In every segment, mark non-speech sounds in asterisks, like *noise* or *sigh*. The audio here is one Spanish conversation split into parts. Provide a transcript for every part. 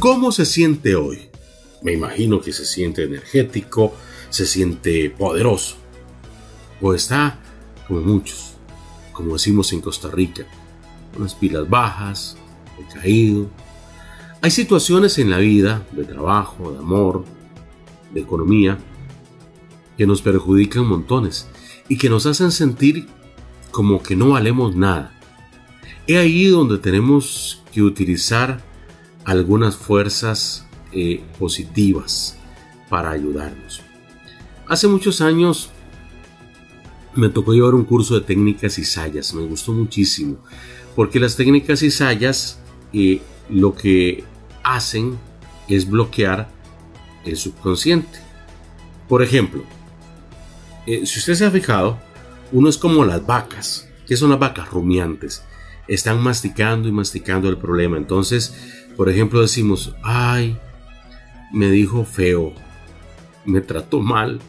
¿Cómo se siente hoy? Me imagino que se siente energético, se siente poderoso. O está como muchos, como decimos en Costa Rica, con las pilas bajas, caído. Hay situaciones en la vida, de trabajo, de amor, de economía, que nos perjudican montones y que nos hacen sentir como que no valemos nada. He ahí donde tenemos que utilizar algunas fuerzas eh, positivas para ayudarnos. Hace muchos años me tocó llevar un curso de técnicas y sayas, me gustó muchísimo, porque las técnicas y sayas eh, lo que hacen es bloquear el subconsciente. Por ejemplo, eh, si usted se ha fijado, uno es como las vacas. que son las vacas? Rumiantes. Están masticando y masticando el problema. Entonces, por ejemplo, decimos, ay, me dijo feo, me trató mal,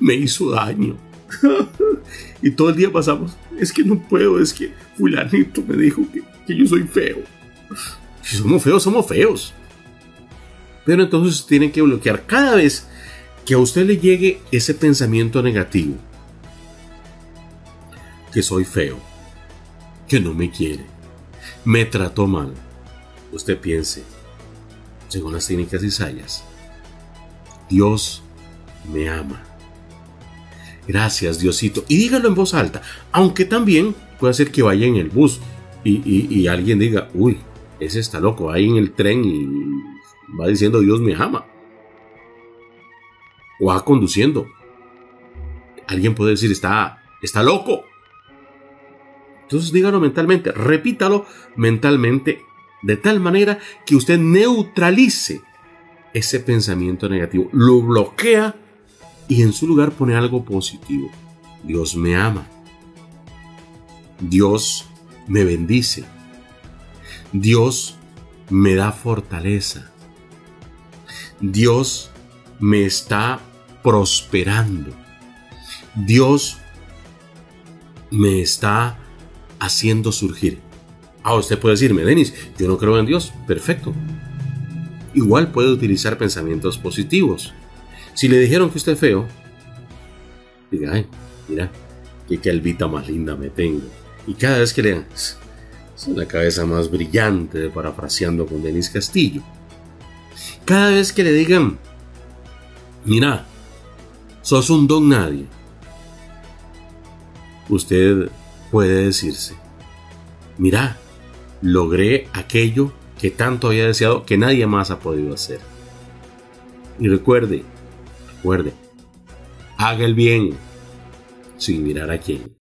me hizo daño. *laughs* y todo el día pasamos, es que no puedo, es que fulanito me dijo que, yo soy feo. Si somos feos, somos feos. Pero entonces tienen que bloquear cada vez que a usted le llegue ese pensamiento negativo, que soy feo, que no me quiere, me trató mal, usted piense, según las técnicas y sayas, Dios me ama. Gracias, Diosito. Y dígalo en voz alta, aunque también puede ser que vaya en el bus y, y alguien diga, uy, ese está loco, ahí en el tren y va diciendo Dios me ama o va conduciendo. Alguien puede decir, está, está loco. Entonces dígalo mentalmente, repítalo mentalmente de tal manera que usted neutralice ese pensamiento negativo, lo bloquea y en su lugar pone algo positivo. Dios me ama. Dios me bendice. Dios me da fortaleza. Dios me está prosperando. Dios me está haciendo surgir. Ah, usted puede decirme, Denis, yo no creo en Dios. Perfecto. Igual puede utilizar pensamientos positivos. Si le dijeron que usted es feo, diga, ay, mira, qué calvita más linda me tengo. Y cada vez que le es la cabeza más brillante, parafraseando con Denis Castillo. Cada vez que le digan, mira, sos un don nadie, usted puede decirse, mira, logré aquello que tanto había deseado que nadie más ha podido hacer. Y recuerde, recuerde, haga el bien sin mirar a quién.